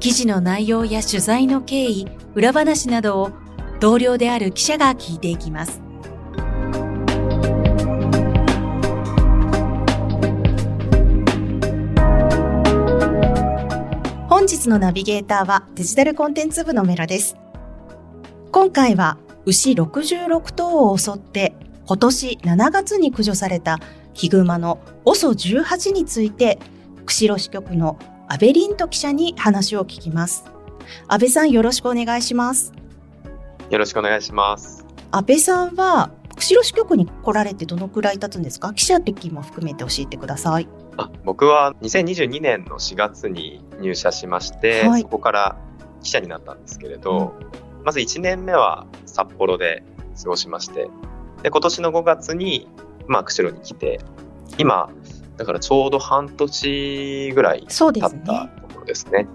記事の内容や取材の経緯、裏話などを同僚である記者が聞いていきます。本日のナビゲーターはデジタルコンテンツ部のメラです。今回は牛66頭を襲って今年7月に駆除されたヒグマの OSO18 について釧路支局の安倍凛と記者に話を聞きます。安倍さんよろしくお願いします。よろしくお願いします。安倍さんは釧路支局に来られてどのくらい経つんですか？記者的も含めて教えてください。あ僕は2022年の4月に入社しまして、はい、そこから記者になったんですけれど、うん、まず1年目は札幌で過ごしまして、で今年の5月に、まあ、釧路に来て、今、だからちょうど半年ぐらい経ったところですね。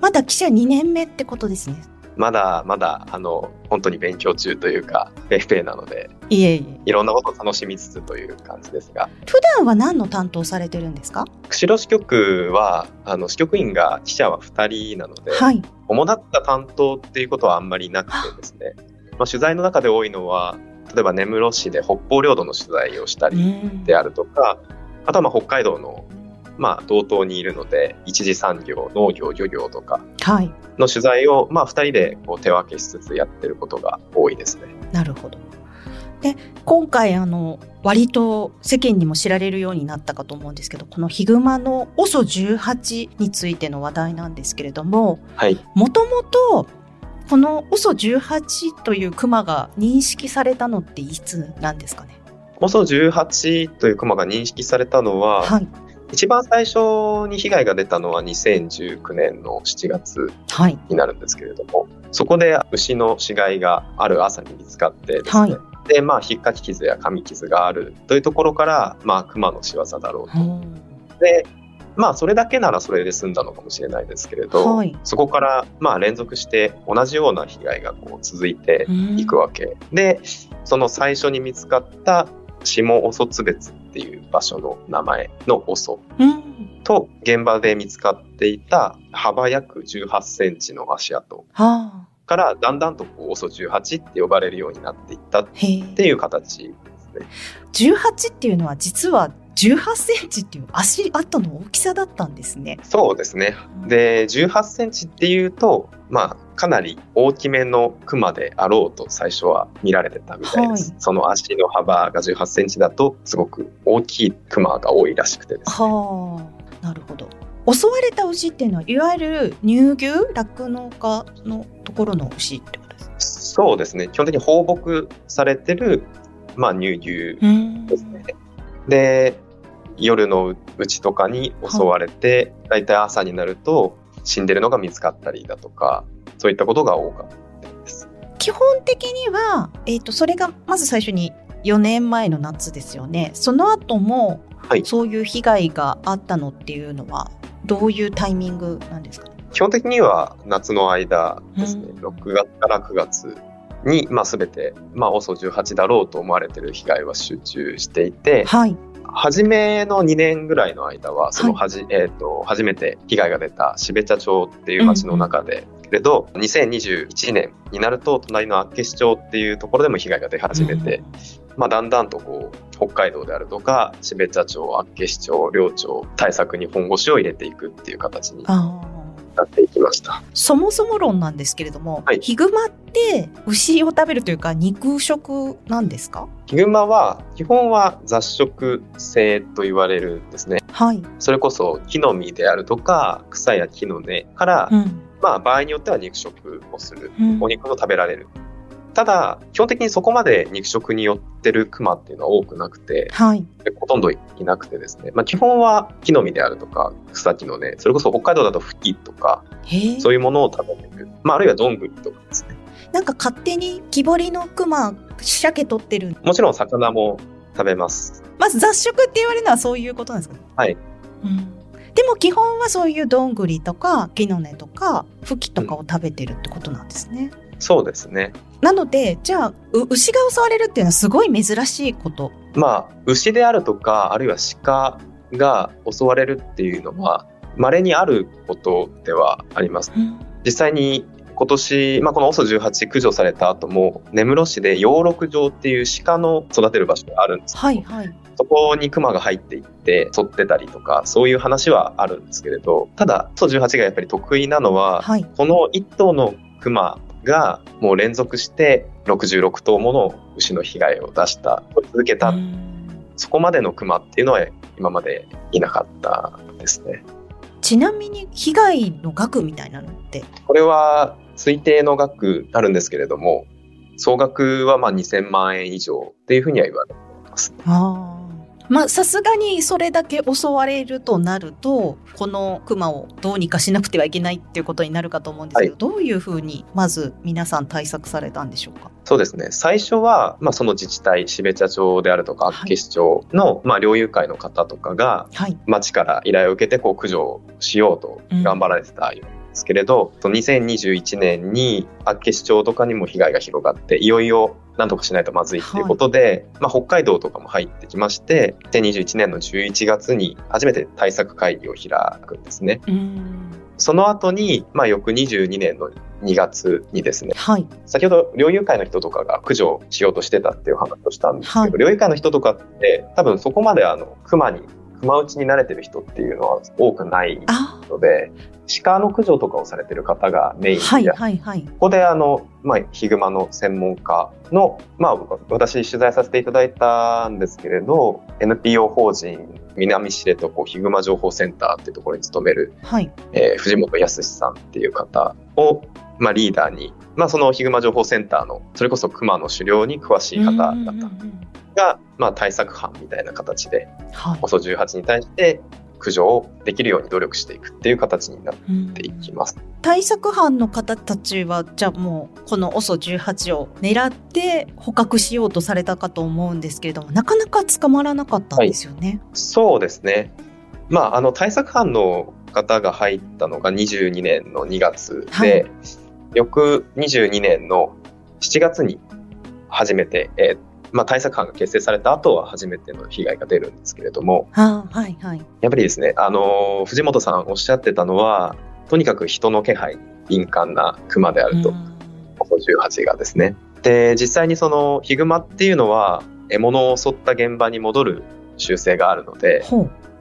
まだ記者2年目ってことですね。まだまだあの本当に勉強中というかペーペーなのでいえいえ。いろんなことを楽しみつつという感じですが。普段は何の担当されてるんですか？釧路支局はあの支局員が記者は2人なので、はい、主だった担当っていうことはあんまりなくてですね、まあ、取材の中で多いのは例えば根室市で北方領土の取材をしたりであるとか、あとはまあ北海道のまあ、同等にいるので一次産業農業漁業とかの取材を、まあ、2人でこう手分けしつつやってることが多いですね。なるほど。で今回あの割と世間にも知られるようになったかと思うんですけどこのヒグマの OSO18 についての話題なんですけれどももともとこの OSO18 というクマが認識されたのっていつなんですかね？OSO18 というクマが認識されたのは、はい、一番最初に被害が出たのは2019年の7月になるんですけれども、はい、そこで牛の死骸がある朝に見つかってですね、はい、でまあ、引っかき傷や噛み傷があるというところから、まあ、熊の仕業だろうと。でまあそれだけならそれで済んだのかもしれないですけれど、はい、そこからまあ連続して同じような被害がこう続いていくわけ。でその最初に見つかった下オソツ別っていう場所の名前のオソと現場で見つかっていた幅約18センチの足跡からだんだんとこうオソ18って呼ばれるようになっていったっていう形ですね。18っていうのは実は18センチっていう足跡の大きさだったんですね。そうですね。で、18センチっていうと、まあ、かなり大きめのクマであろうと最初は見られてたみたいです。はい、その足の幅が18センチだと、すごく大きいクマが多いらしくてですね。はあ、なるほど。襲われた牛っていうのは、いわゆる乳牛、酪農家のところの牛ってことですか？そうですね。基本的に放牧されてる、まあ、乳牛ですね。で、夜のうちとかに襲われて、だいたい朝になると死んでるのが見つかったりだとか、そういったことが多かったです。基本的には、えーと、それがまず最初に4年前の夏ですよね。その後も、はい、そういう被害があったのっていうのはどういうタイミングなんですか、ね、基本的には夏の間ですね、うん、6月から9月に、まあ、全て、まあ、OSO18 だろうと思われてる被害は集中していて、はい、初めの2年ぐらいの間は、そのはじ、はい、えと、初めて被害が出た標茶町っていう町の中で、けれど、2021年になると、隣の厚岸町っていうところでも被害が出始めて、うん、まあ、だんだんとこう、北海道であるとか、標茶町、厚岸町、両町、対策に本腰を入れていくっていう形になっていきました。そもそも論なんですけれども、はい、ヒグマって牛を食べるというか肉食なんですか？ヒグマは基本は雑食性と言われるんですね、はい、それこそ木の実であるとか草や木の根から、うん、まあ場合によっては肉食をする、うん、お肉を食べられる。ただ、基本的にそこまで肉食に寄ってるクマっていうのは多くなくて、はい、ほとんどいなくてですね、まあ、基本は木の実であるとか、草木のね、それこそ北海道だとフキとか、そういうものを食べてる。まあ、あるいはどんぐりとかですね。なんか勝手に木彫りのクマ、鮭取ってる。もちろん魚も食べます。まず雑食って言われるのはそういうことなんですか？はい。うんでも基本はそういうどんぐりとか木の根とかフキとかを食べてるってことなんですね。うん、そうですね。なのでじゃあ牛が襲われるっていうのはすごい珍しいこと。まあ牛であるとかあるいは鹿が襲われるっていうのは稀にあることではあります。うん、実際に今年、まあ、この OSO18 駆除された後も根室市で養鹿場っていう鹿の育てる場所があるんですけど、はいはい、そこにクマが入っていって襲ってたりとかそういう話はあるんですけれどただ OSO18 がやっぱり得意なのは、はい、この1頭のクマがもう連続して66頭もの牛の被害を出した続けた。そこまでのクマっていうのは今までいなかったですね。ちなみに被害の額みたいなのって？これは推定の額あるんですけれども、総額はまあ2000万円以上っていうふうには言われています。あまあさすがにそれだけ襲われるとなるとこのクマをどうにかしなくてはいけないっていうことになるかと思うんですけど、はい、どういうふうにまず皆さん対策されたんでしょうか？そうですね。最初は、まあ、その自治体標茶町であるとか厚岸町の、はい、まあ、猟友会の方とかが、はい、町から依頼を受けてこう駆除しようと頑張られてたようですけれど、うん、2021年に厚岸町とかにも被害が広がっていよいよなんとかしないとまずいっていうことで、はい、まあ、北海道とかも入ってきまして2021年の11月に初めて対策会議を開くんですね。その後に、まあ、翌22年の2月にですね、はい、先ほど猟友会の人とかが駆除しようとしてたっていう話をしたんですけど、はい、猟友会の人とかって多分そこまであの熊に熊打ちに慣れてる人っていうのは多くないので、鹿の駆除とかをされてる方がメインで、はいはいはい、ここであの、まあ、ヒグマの専門家の、まあ、私取材させていただいたんですけれど NPO 法人南知床ヒグマ情報センターっていうところに勤める、はい。えー、藤本康さんっていう方を、まあ、リーダーに、まあ、そのヒグマ情報センターのそれこそ熊の狩猟に詳しい方だったが、まあ、対策班みたいな形で、はい、OSO18 に対して駆除をできるように努力していくっていう形になっていきます。対策班の方たちはじゃあもうこの OSO18 を狙って捕獲しようとされたかと思うんですけれどもなかなか捕まらなかったんですよね。はい、そうですね。まああの対策班の方が入ったのが22年の2月で、はい、翌22年の7月に初めて、えー、まあ、対策班が結成された後は初めての被害が出るんですけれども、はいはい、やっぱりですね、あの藤本さんおっしゃってたのはとにかく人の気配敏感なクマであると、18がですね。で実際にそのヒグマっていうのは獲物を襲った現場に戻る習性があるので、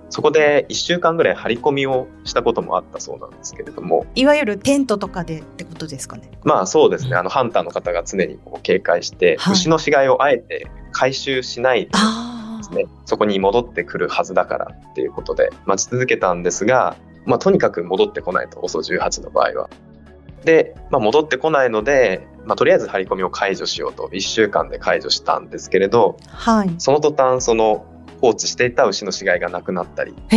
そこで1週間ぐらい張り込みをしたこともあったそうなんですけれども。いわゆるテントとかでってことですかね？まあそうですね。あのハンターの方が常にこう警戒して、はい、牛の死骸をあえて回収しないでですね。そこに戻ってくるはずだからっていうことで待ち続けたんですが、まあ、とにかく戻ってこないと OSO18 の場合は。で、まあ、戻ってこないので、まあ、とりあえず張り込みを解除しようと1週間で解除したんですけれど、はい、その途端その放置していた牛の死骸がなくなったりって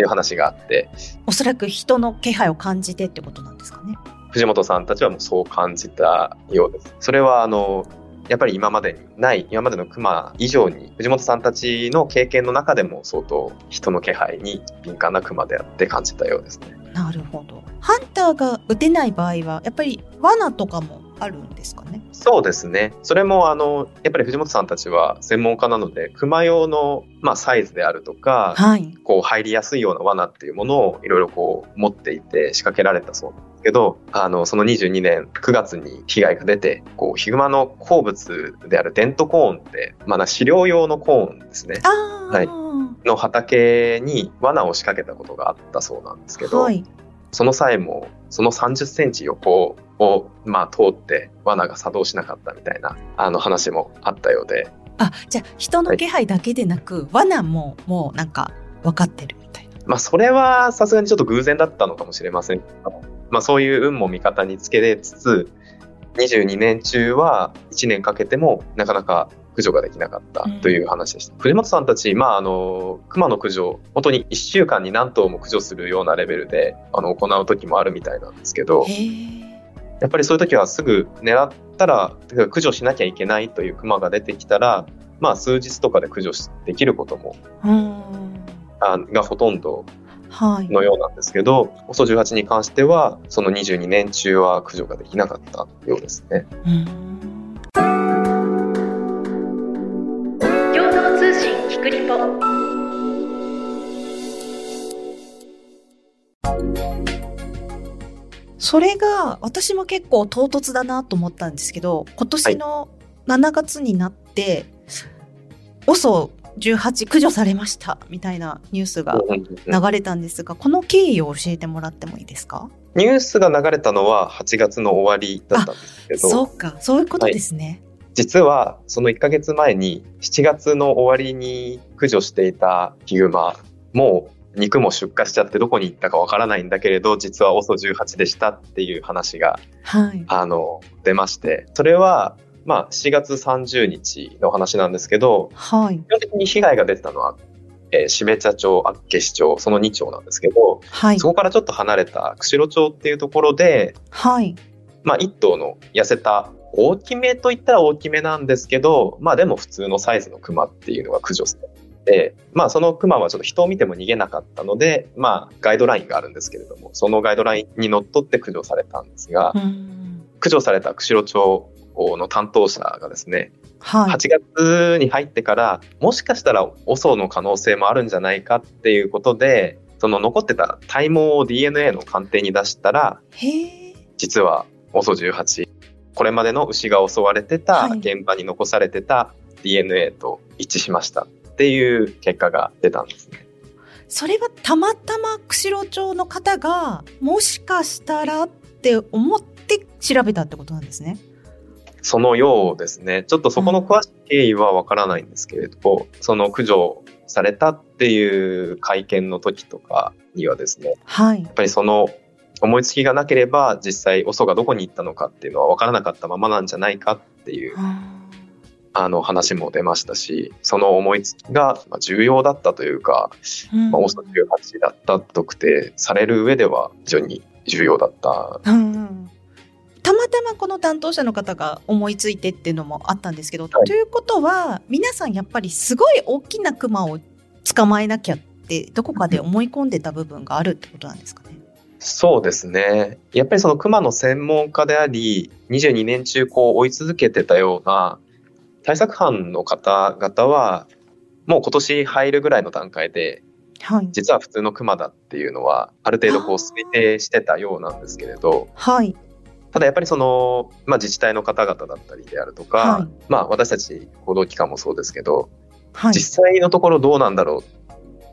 いう話があっておそらく人の気配を感じてってことなんですかね。藤本さんたちはもうそう感じたようです。それはあのやっぱり今までにない今までのクマ以上に藤本さんたちの経験の中でも相当人の気配に敏感なクマであって感じたようですね。なるほど。ハンターが撃てない場合はやっぱり罠とかもあるんですかねそうですね。それも、あの、やっぱり藤本さんたちは専門家なので、熊用の、まあ、サイズであるとか、はい、こう、入りやすいような罠っていうものをいろいろこう、持っていて仕掛けられたそうなんですけど、あの、その22年9月に被害が出て、こう、ヒグマの好物であるデントコーンって、まあ、飼料用のコーンですね。はい。の畑に罠を仕掛けたことがあったそうなんですけど、はい、その際も、その30センチ横を、まあ、通って罠が作動しなかったみたいなあの話もあったようで。あ、じゃあ人の気配だけでなく、はい、罠ももうなんか分かってるみたいな。まあ、それはさすがにちょっと偶然だったのかもしれませんまあ、そういう運も味方につけつつ、22年中は1年かけてもなかなか駆除ができなかったという話でした。うん、藤本さんたち、まあ、あの、熊の駆除、本当に1週間に何頭も駆除するようなレベルで、あの、行う時もあるみたいなんですけど、やっぱりそういう時はすぐ狙ったら、駆除しなきゃいけないという熊が出てきたら、まあ、数日とかで駆除できることも、あがほとんどのようなんですけど、はい、OSO18 に関しては、その22年中は駆除ができなかったようですね。クそれが私も結構唐突だなと思ったんですけど今年の7月になって、はい、OSO18 駆除されましたみたいなニュースが流れたんですが、この経緯を教えてもらってもいいですか？ニュースが流れたのは8月の終わりだったんですけど。そうか。そういうことですね、実はその1ヶ月前に7月の終わりに駆除していたヒグマもう肉も出荷しちゃってどこに行ったかわからないんだけれど実は OSO18 でしたっていう話が、はい、あの出まして。それはまあ7月30日の話なんですけど、はい、基本的に被害が出てたのはえー、標茶町、厚岸町、その2町なんですけど、はい、そこからちょっと離れた釧路町っていうところで、はい、まあ、1頭の痩せた大きめといったら大きめなんですけど、まあでも普通のサイズのクマっていうのが駆除されて、まあそのクマはちょっと人を見ても逃げなかったので、まあガイドラインがあるんですけれども、そのガイドラインにのっとって駆除されたんですが、駆除された釧路町の担当者がですね、はい、8月に入ってからもしかしたら OSO の可能性もあるんじゃないかっていうことでその残ってた体毛を DNA の鑑定に出したら実は OSO18 これまでの牛が襲われてた現場に残されてた DNA と一致しましたっていう結果が出たんですね。それはたまたま釧路町の方がもしかしたらって思って調べたってことなんですね。そのようですね。ちょっとそこの詳しい経緯はわからないんですけれど、うん、その駆除されたっていう会見の時とかにはですね、はい、やっぱりその思いつきがなければ実際 OSO がどこに行ったのかっていうのは分からなかったままなんじゃないかっていう、あの話も出ましたしその思いつきが重要だったというか、うん、まあ、OSO18 だった特定される上では非常に重要だった。うんたまたまこの担当者の方が思いついてっていうのもあったんですけど、はい、ということは皆さんやっぱりすごい大きなクマを捕まえなきゃってどこかで思い込んでた部分があるってことなんですかね？そうですね。やっぱりその熊の専門家であり、22年中こう追い続けてたような対策班の方々は、もう今年入るぐらいの段階で、はい、実は普通の熊だっていうのは、ある程度こう推定してたようなんですけれど、はい、ただやっぱりその、まあ、自治体の方々だったりであるとか、はい、まあ私たち報道機関もそうですけど、はい、実際のところどうなんだろ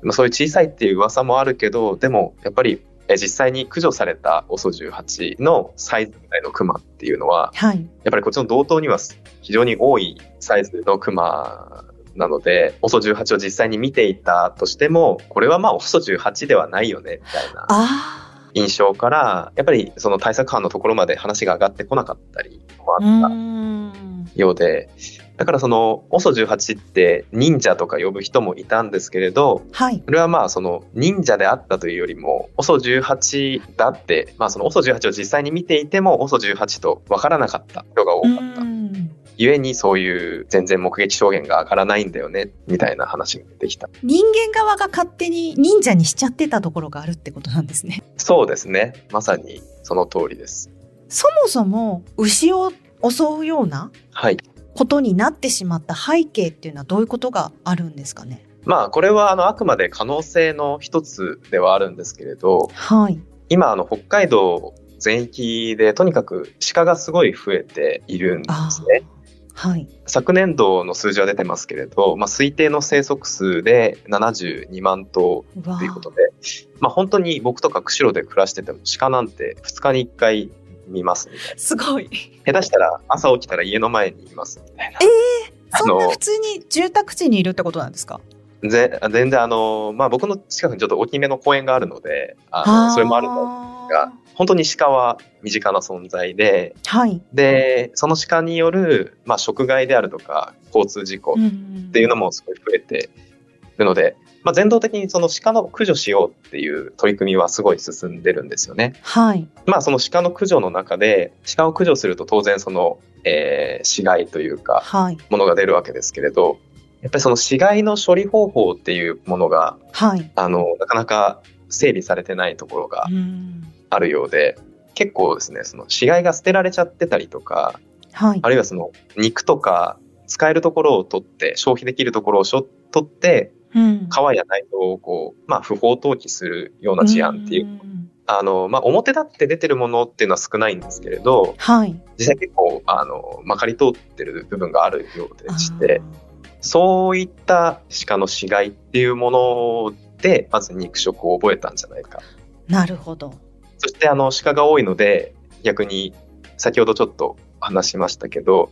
う。まあ、そういう小さいっていう噂もあるけど、でもやっぱり実際に駆除された OSO18 のサイズぐらいのクマっていうのは、はい、やっぱりこっちの同等には非常に多いサイズのクマなので、OSO18 を実際に見ていたとしても、これはまあ OSO18 ではないよね、みたいな印象から、やっぱりその対策班のところまで話が上がってこなかったりもあったようで、だからその OSO18 って忍者とか呼ぶ人もいたんですけれど、はい、それはまあその忍者であったというよりも OSO18 だって、まあその OSO18 を実際に見ていても OSO18 と分からなかった人が多かった。ゆえにそういう全然目撃証言が上がらないんだよねみたいな話が出てきた。人間側が勝手に忍者にしちゃってたところがあるってことなんですね。そうですね。まさにその通りです。そもそも牛を襲うような、はい、ことになってしまった背景っていうのはどういうことがあるんですかね？まあこれはあのあくまで可能性の一つではあるんですけれど、はい、今あの北海道全域でとにかく鹿がすごい増えているんですね。はい、昨年度の数字は出てますけれど、まあ、推定の生息数で72万頭ということで、まあ、本当に僕とか釧路で暮らしてても鹿なんて2日に1回見ますみたいな。すごい。下手したら朝起きたら家の前にいますみたいな。ええー、そんな普通に住宅地にいるってことなんですか？ぜ全然あの、まあ、僕の近くにちょっと大きめの公園があるので、あのそれもあるとが、本当に鹿は身近な存在で、はい、で、その鹿による、まあ、食害であるとか、交通事故っていうのもすごい増えてるので、まあ、全道的にその鹿の駆除しようっていう取り組みはすごい進んでるんですよね。はい。まあその鹿の駆除の中で、鹿を駆除すると当然その、えー、死骸というか、はい、ものが出るわけですけれど、やっぱりその死骸の処理方法っていうものが、はい、あの、なかなか整備されてないところがあるようで、う結構ですね、その死骸が捨てられちゃってたりとか、はい、あるいはその肉とか使えるところを取って、消費できるところを取って、川や内臓をこう、まあ、不法投棄するような事案っていう、あの、まあ、表立って出てるものっていうのは少ないんですけれど、はい、実際結構、あの、まかり通ってる部分があるようでして、そういった鹿の死骸っていうもので、まず肉食を覚えたんじゃないか。なるほど。そして、あの、鹿が多いので、逆に、先ほどちょっと話しましたけど、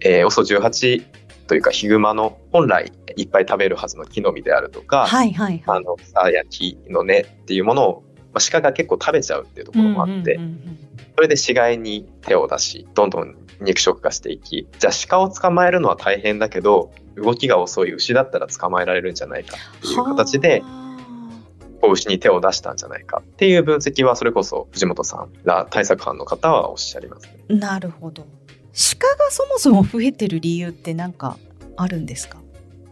えー、OSO18 というかヒグマの本来いっぱい食べるはずの木の実であるとか、はいはいはい、あの草や木の根っていうものを、まあ、鹿が結構食べちゃうっていうところもあって、それで死骸に手を出しどんどん肉食化していきじゃあ鹿を捕まえるのは大変だけど動きが遅い牛だったら捕まえられるんじゃないかっていう形で牛に手を出したんじゃないかっていう分析はそれこそ藤本さんら対策班の方はおっしゃりますね。なるほど鹿がそもそも増えてる理由って何かあるんですか？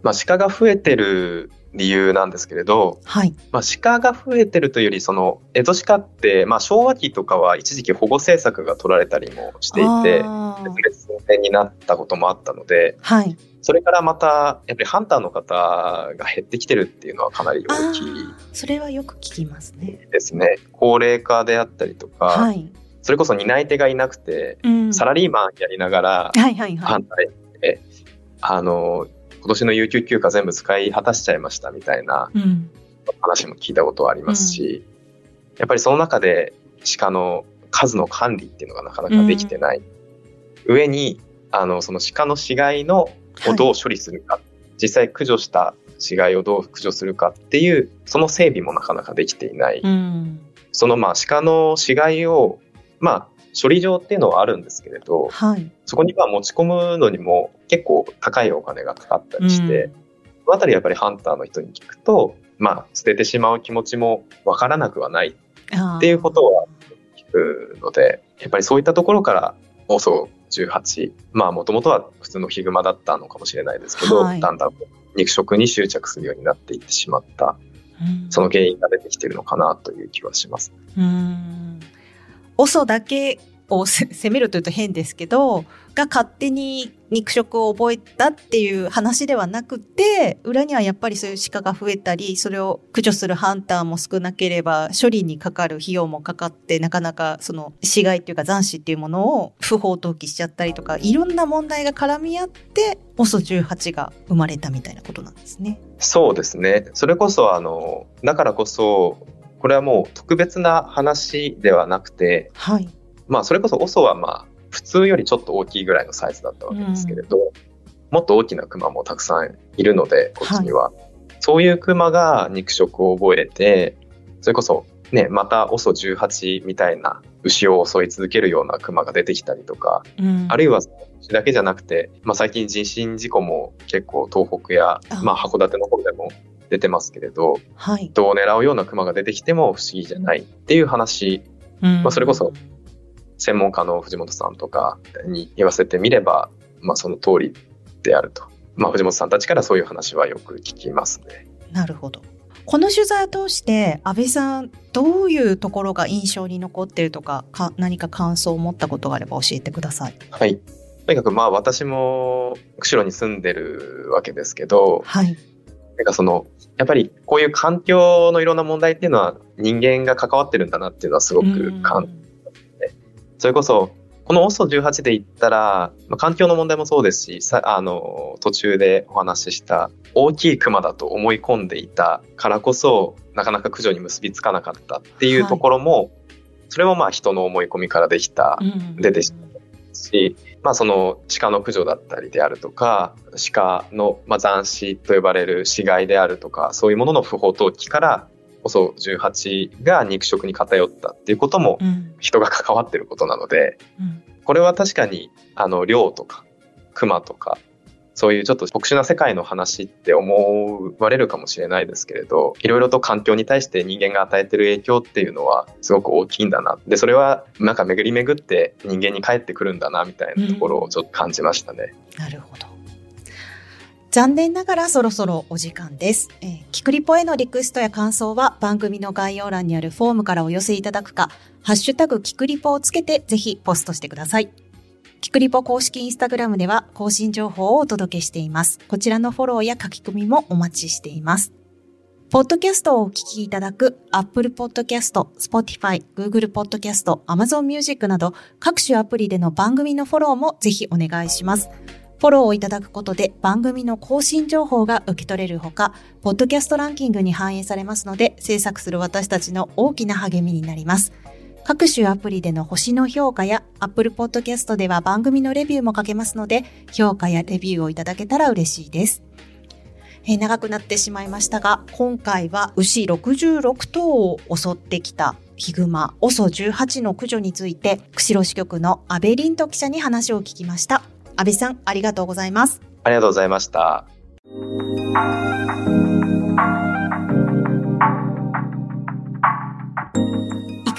まあ、鹿が増えてる理由なんですけれど、はい。まあ、鹿が増えてるというよりその江戸鹿って、まあ、昭和期とかは一時期保護政策が取られたりもしていて別々寸になったこともあったので、はい、それからまたやっぱりハンターの方が減ってきてるっていうのはかなり大きいそれはよく聞きますね。ですね。高齢化であったりとか、はい、それこそ担い手がいなくて、うん、サラリーマンやりながら、はいはいはい、反対で、あの、今年の有給休暇全部使い果たしちゃいましたみたいな話も聞いたことはありますし、うん、やっぱりその中で鹿の数の管理っていうのがなかなかできてない。うん、上に、あの、その鹿の死骸のをどう処理するか、はい、実際駆除した死骸をどう駆除するかっていう、その整備もなかなかできていない。うん、そのまあ鹿の死骸をまあ、処理場っていうのはあるんですけれど、はい、そこにまあ持ち込むのにも結構高いお金がかかったりして、うん、そのあたりやっぱりハンターの人に聞くと、まあ、捨ててしまう気持ちもわからなくはないっていうことは聞くので、やっぱりそういったところから、OSO18、まあ、もともとは普通のヒグマだったのかもしれないですけど、はい、だんだん肉食に執着するようになっていってしまった、うん、その原因が出てきてるのかなという気はします。うんオソだけを責めるというと変ですけど、が勝手に肉食を覚えたっていう話ではなくて、裏にはやっぱりそういう鹿が増えたり、それを駆除するハンターも少なければ、処理にかかる費用もかかって、なかなかその死骸っていうか残死っていうものを不法投棄しちゃったりとか、いろんな問題が絡み合って、OSO18 が生まれたみたいなことなんですね。そうですね。それこそあの、だからこそ、これはもう特別な話ではなくて、はい、まあそれこそ OSO はまあ普通よりちょっと大きいぐらいのサイズだったわけですけれど、うん、もっと大きなクマもたくさんいるので、こっちには。はい、そういうクマが肉食を覚えて、それこそね、また OSO18 みたいな牛を襲い続けるようなクマが出てきたりとか、うん、あるいは牛だけじゃなくて、まあ、最近人身事故も結構東北や、まあ、函館の方でも出てますけれど、はい、人を狙うようなクマが出てきても不思議じゃないっていう話、うん、まあ、それこそ専門家の藤本さんとかに言わせてみれば、まあ、その通りであると。まあ、藤本さんたちからそういう話はよく聞きますね。なるほど。この取材を通して安倍さんどういうところが印象に残っているとかか何か感想を持ったことがあれば教えてください。はい。とにかくまあ私も釧路に住んでるわけですけど、はい。なんかそのやっぱりこういう環境のいろんな問題っていうのは人間が関わってるんだなっていうのはすごく感じね。それこそ、この OSO18 で言ったら、まあ、環境の問題もそうですし、さあの、途中でお話しした大きいクマだと思い込んでいたからこそ、なかなか駆除に結びつかなかったっていうところも、はい、それもまあ人の思い込みからできた、出てしまうし、まあ、その鹿の駆除だったりであるとか鹿の、まあ、残死と呼ばれる死骸であるとかそういうものの不法投棄から OSO18 が肉食に偏ったっていうことも人が関わってることなので、うん、これは確かにあの量とか熊とかそういうちょっと特殊な世界の話って思われるかもしれないですけれど、いろいろと環境に対して人間が与えてる影響っていうのはすごく大きいんだな。で、それはなんか巡り巡って人間に返ってくるんだなみたいなところをちょっと感じましたね。うん、なるほど。残念ながらそろそろお時間です。えー、キクリポへのリクエストや感想は番組の概要欄にあるフォームからお寄せいただくか、ハッシュタグキクリポをつけてぜひポストしてください。キクリポ公式インスタグラムでは更新情報をお届けしています。こちらのフォローや書き込みもお待ちしています。ポッドキャストをお聞きいただく Apple Podcast、Spotify、Google Podcast、Amazon Music など各種アプリでの番組のフォローもぜひお願いします。フォローをいただくことで番組の更新情報が受け取れるほか、ポッドキャストランキングに反映されますので、制作する私たちの大きな励みになります。各種アプリでの星の評価や Apple Podcast では番組のレビューも書けますので、評価やレビューをいただけたら嬉しいです。えー、長くなってしまいましたが、今回は牛66頭を襲ってきたヒグマ OSO18 の駆除について、釧路支局の安倍凛斗記者に話を聞きました。安倍さん、ありがとうございます。ありがとうございました。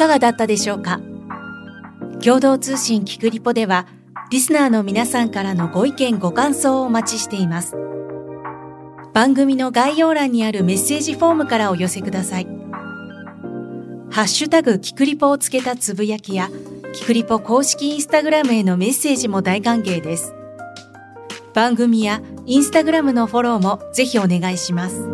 かがだったでしょうか？共同通信キクリポではリスナーの皆さんからのご意見ご感想をお待ちしています。番組の概要欄にあるメッセージフォームからお寄せください。ハッシュタグキクリポをつけたつぶやきやキクリポ公式インスタグラムへのメッセージも大歓迎です。番組やインスタグラムのフォローもぜひお願いします。